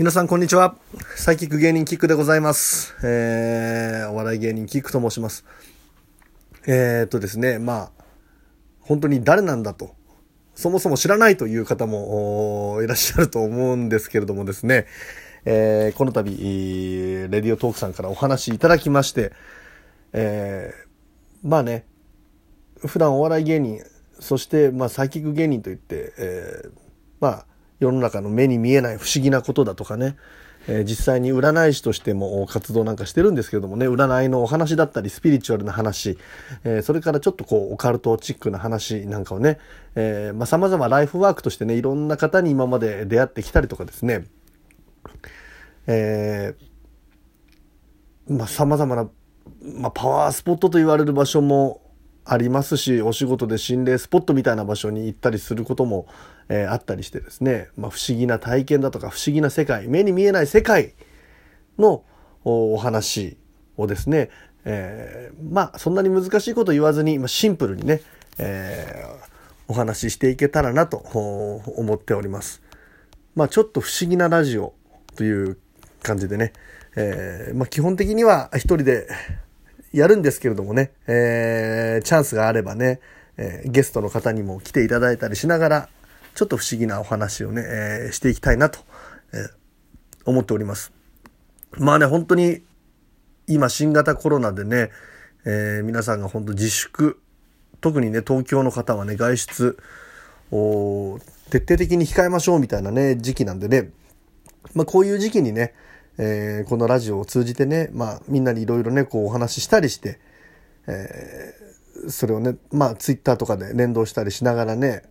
皆さんこんにちは。サイキック芸人キックでございます。えー、お笑い芸人キックと申します。えー、っとですね、まあ、本当に誰なんだと、そもそも知らないという方もいらっしゃると思うんですけれどもですね、えー、この度、レディオトークさんからお話いただきまして、えー、まあね、普段お笑い芸人、そして、まあ、サイキック芸人といって、えー、まあ、世の中の目に見えない不思議なことだとかね、えー実際に占い師としても活動なんかしてるんですけれどもね、占いのお話だったり、スピリチュアルな話、えーそれからちょっとこう、オカルトチックな話なんかをね、えーまあ、様々ライフワークとしてね、いろんな方に今まで出会ってきたりとかですね、えーまあ、様々な、まあ、パワースポットと言われる場所もありますし、お仕事で心霊スポットみたいな場所に行ったりすることも、えーあったりしてですね、まあ、不思議な体験だとか不思議な世界、目に見えない世界のお話をですね、えーまあそんなに難しいこと言わずに、まあ、シンプルにね、えーお話ししていけたらなと思っております。まあちょっと不思議なラジオという感じでね、えーまあ基本的には一人でやるんですけれどもね、えーチャンスがあればね、えーゲストの方にも来ていただいたりしながら、ちょっと不思議なお話をね、えーしていきたいなと、え思っております。まあね、本当に今新型コロナでね、えー皆さんが本当自粛、特にね、東京の方はね、外出を徹底的に控えましょうみたいなね、時期なんでね、まあこういう時期にね、えーこのラジオを通じてね、まあみんなにいろいろね、こうお話ししたりして、えーそれをね、まあツイッターとかで連動したりしながらね、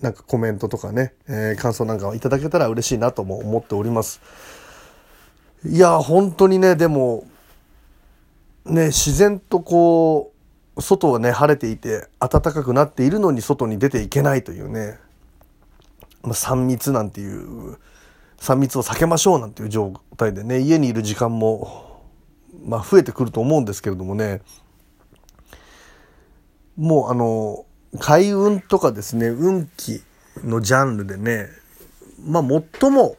なんかコメントとかね、えー感想なんかをいただけたら嬉しいなとも思っております。いや、本当にね、でも、ね、自然とこう、外はね、晴れていて、暖かくなっているのに外に出ていけないというね、まあ、3密なんていう、3密を避けましょうなんていう状態でね、家にいる時間も、まあ、増えてくると思うんですけれどもね、もうあの、開運とかですね、運気のジャンルでね、まあ、最も、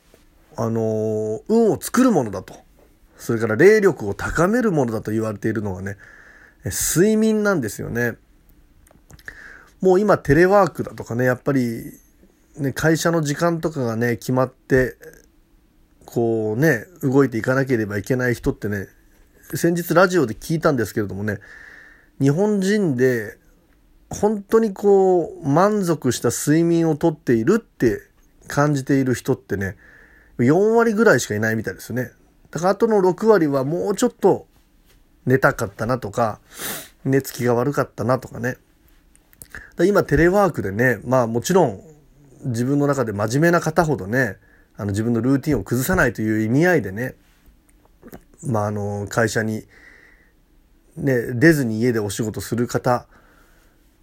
あの、運を作るものだと。それから霊力を高めるものだと言われているのがね、睡眠なんですよね。もう今テレワークだとかね、やっぱり、ね、会社の時間とかがね、決まって、こうね、動いていかなければいけない人ってね、先日ラジオで聞いたんですけれどもね、日本人で本当にこう満足した睡眠をとっているって感じている人ってね、4割ぐらいしかいないみたいですね。だからあとの6割はもうちょっと寝たかったなとか、寝つきが悪かったなとかね。だか今テレワークでね、まあもちろん自分の中で真面目な方ほどね、あの自分のルーティンを崩さないという意味合いでね、まああの会社にね、出ずに家でお仕事する方、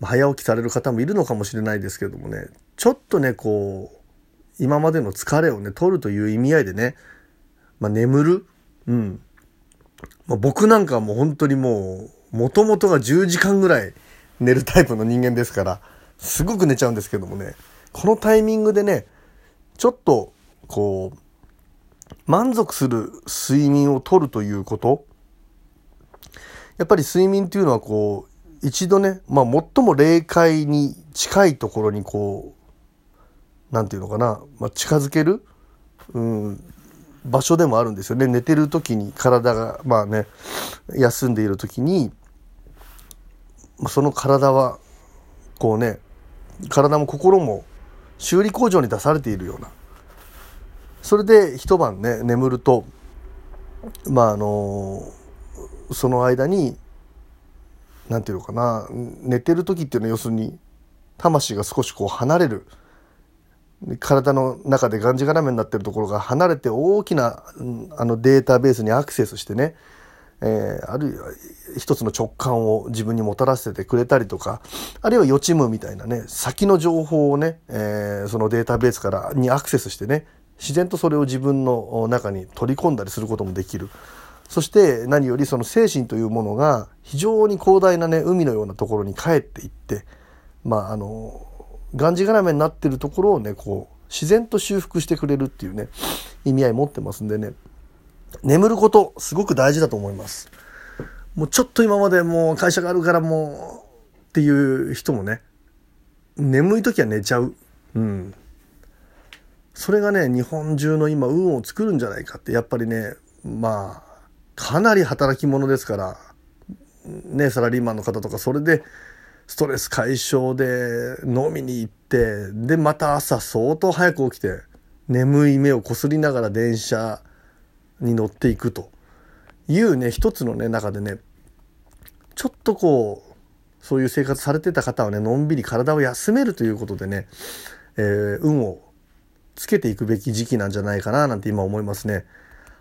早起きされる方もいるのかもしれないですけれどもね、ちょっとね、こう、今までの疲れをね、取るという意味合いでね、まあ眠るうん。まあ、僕なんかはもう本当にもう、もともとが10時間ぐらい寝るタイプの人間ですから、すごく寝ちゃうんですけどもね、このタイミングでね、ちょっと、こう、満足する睡眠をとるということ、やっぱり睡眠っていうのはこう、一度ね、まあ最も霊界に近いところにこう、なんていうのかな、まあ、近づける、うん、場所でもあるんですよね。寝てる時に体が、まあね、休んでいる時に、その体は、こうね、体も心も修理工場に出されているような。それで一晩ね、眠ると、まああのその間に、なんていうのかな、寝てる時っていうのは要するに、魂が少しこう離れる。体の中でがんじがらめになってるところが離れて大きなあのデータベースにアクセスしてね、えーあるいは一つの直感を自分にもたらせてくれたりとかあるいは予知夢みたいなね先の情報をね、えーそのデータベースからにアクセスしてね自然とそれを自分の中に取り込んだりすることもできる。そして何よりその精神というものが非常に広大なね海のようなところに帰っていってまああのがんじがらめになってるところをねこう自然と修復してくれるっていうね意味合い持ってますんでね眠ることすごく大事だと思います。もうちょっと今までもう会社があるからもうっていう人もね眠い時は寝ちゃう。うん。それがね日本中の今運を作るんじゃないかってやっぱりねまあかなり働き者ですからねサラリーマンの方とかそれでストレス解消で飲みに行ってでまた朝相当早く起きて眠い目をこすりながら電車に乗っていくというね一つのね中でねちょっとこうそういう生活されてた方はねのんびり体を休めるということでね、えー、運をつけていくべき時期なんじゃないかななんて今思いますね。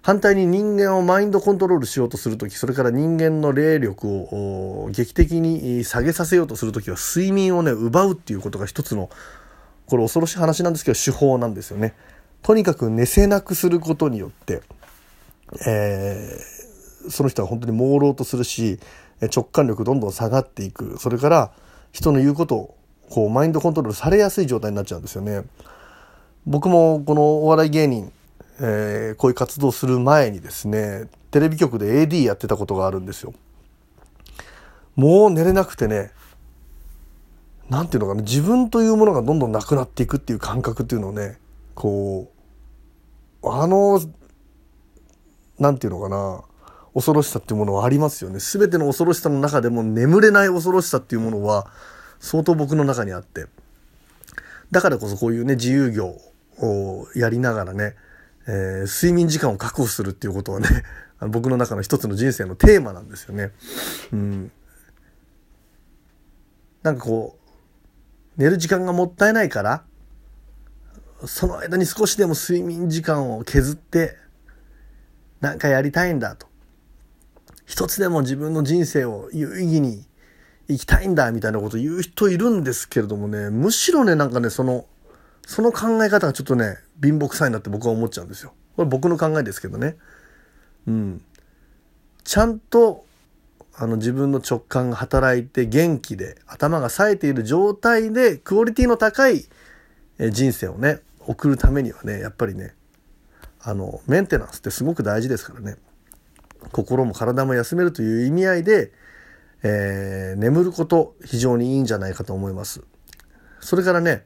反対に人間をマインドコントロールしようとする時それから人間の霊力を劇的に下げさせようとする時は睡眠をね奪うっていうことが一つのこれ恐ろしい話なんですけど手法なんですよね。とにかく寝せなくすることによって、えー、その人は本当に朦朧とするし直感力どんどん下がっていくそれから人の言うことをこうマインドコントロールされやすい状態になっちゃうんですよね。僕もこのお笑い芸人えー、こういう活動する前にですねテレビ局で AD やってたことがあるんですよ。もう寝れなくてね何ていうのかな自分というものがどんどんなくなっていくっていう感覚っていうのをねこうあの何ていうのかな恐ろしさっていうものはありますよね。全ての恐ろしさの中でも眠れない恐ろしさっていうものは相当僕の中にあってだからこそこういうね自由業をやりながらねえー、睡眠時間を確保するっていうことはね 僕の中の一つの人生のテーマなんですよね。うん、なんかこう寝る時間がもったいないからその間に少しでも睡眠時間を削って何かやりたいんだと一つでも自分の人生を有意義に生きたいんだみたいなこと言う人いるんですけれどもねむしろねなんかねそのその考え方がちょっとね貧乏くさいなって僕は思っちゃうんですよ。これ僕の考えですけどね。うん。ちゃんとあの自分の直感が働いて元気で頭が冴えている状態でクオリティの高い人生をね送るためにはねやっぱりねあのメンテナンスってすごく大事ですからね心も体も休めるという意味合いで、えー、眠ること非常にいいんじゃないかと思います。それからね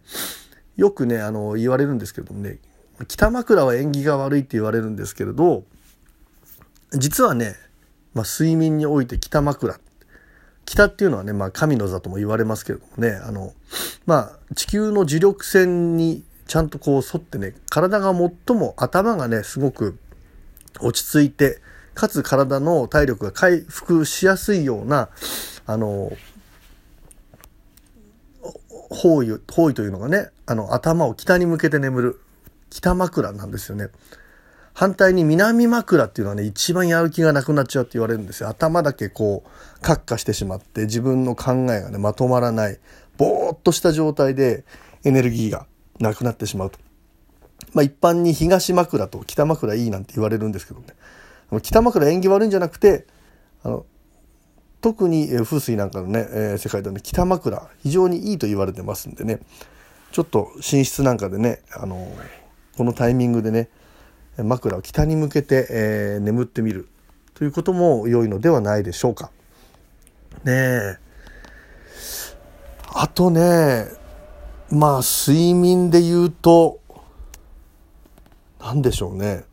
よくねあの言われるんですけれどもね北枕は縁起が悪いって言われるんですけれど実はね、まあ、睡眠において北枕北っていうのはね、まあ、神の座とも言われますけれどもねあの、まあ、地球の磁力線にちゃんとこう沿ってね体が最も頭がねすごく落ち着いてかつ体の体力が回復しやすいようなあの方位方位というのがねあの頭を北に向けて眠る北枕なんですよね。反対に南枕っていうのはね一番やる気がなくなっちゃうって言われるんですよ。頭だけこうカッカしてしまって自分の考えがねまとまらないぼーっとした状態でエネルギーがなくなってしまうと。まあ一般に東枕と北枕いいなんて言われるんですけどね。北枕縁起悪いんじゃなくてあの特に風水なんかのね、えー、世界ではね北枕非常にいいと言われてますんでねちょっと寝室なんかでねあのーこのタイミングでね枕を北に向けて、えー、眠ってみるということも良いのではないでしょうか。ねえ。あとねまあ睡眠で言うと何でしょうね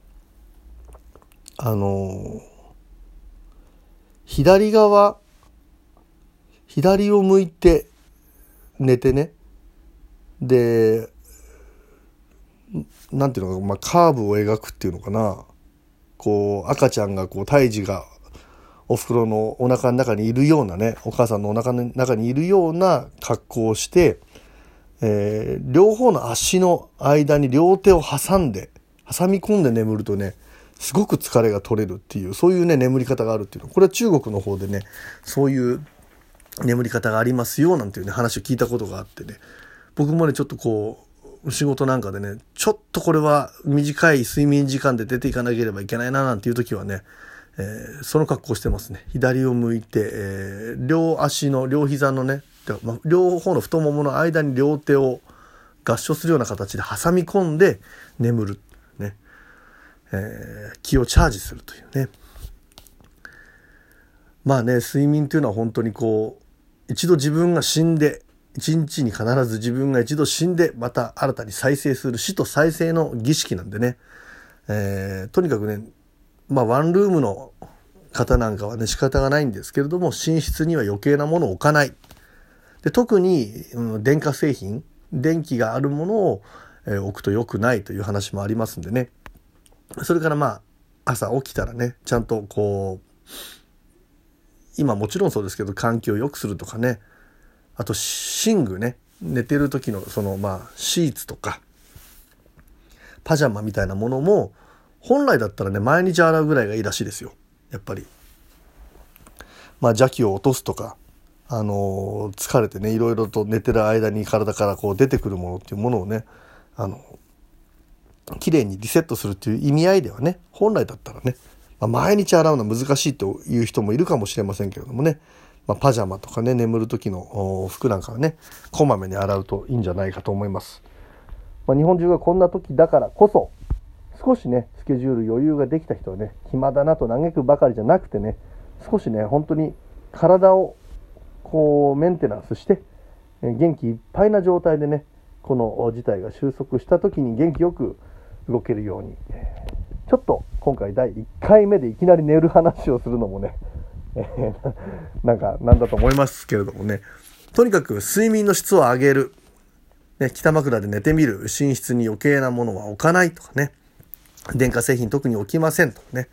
あの左側左を向いて寝てね。でなんていうのか、まあ、カーブを描くっていうのかな。こう赤ちゃんがこう胎児がおふくろのお腹の中にいるようなねお母さんのお腹の中にいるような格好をして、えー、両方の足の間に両手を挟んで挟み込んで眠るとねすごく疲れが取れるっていうそういうね眠り方があるっていうのはこれは中国の方でねそういう眠り方がありますよなんていうね話を聞いたことがあってね僕もねちょっとこう仕事なんかでね、ちょっとこれは短い睡眠時間で出ていかなければいけないななんていう時はね、えー、その格好してますね。左を向いて、えー、両足の、両膝のね、両方の太ももの間に両手を合掌するような形で挟み込んで眠る。えー、気をチャージするというね。まあね、睡眠というのは本当にこう、一度自分が死んで、一日に必ず自分が一度死んで、また新たに再生する死と再生の儀式なんでね。えー、とにかくね、まあワンルームの方なんかはね仕方がないんですけれども寝室には余計なものを置かない。で特に、うん、電化製品電気があるものを、えー、置くと良くないという話もありますんでねそれからまあ朝起きたらねちゃんとこう今もちろんそうですけど環境を良くするとかねあと寝具ね寝てる時のそのまあシーツとかパジャマみたいなものも本来だったらね毎日洗うぐらいがいいらしいですよやっぱり。まあ邪気を落とすとかあの疲れてねいろいろと寝てる間に体からこう出てくるものっていうものをねあの綺麗にリセットするっていう意味合いではね本来だったらね、まあ、毎日洗うのは難しいという人もいるかもしれませんけれどもね、まあ、パジャマとかね眠る時の服なんかはねこまめに洗うといいんじゃないかと思います。まあ、日本中がこんな時だからこそ少しねスケジュール余裕ができた人はね暇だなと嘆くばかりじゃなくてね少しね本当に体をこうメンテナンスして元気いっぱいな状態でねこの事態が収束した時に元気よく動けるように。ちょっと今回第1回目でいきなり寝る話をするのもね なんかなんだと思いますけれどもね。とにかく睡眠の質を上げる、ね、北枕で寝てみる寝室に余計なものは置かないとかね。電化製品特に置きませんとかね。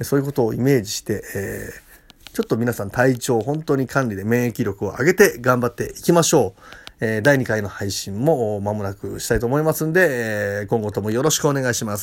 そういうことをイメージして、えーちょっと皆さん体調本当に管理で免疫力を上げて頑張っていきましょう。え、第2回の配信も間もなくしたいと思いますんで、え、今後ともよろしくお願いします。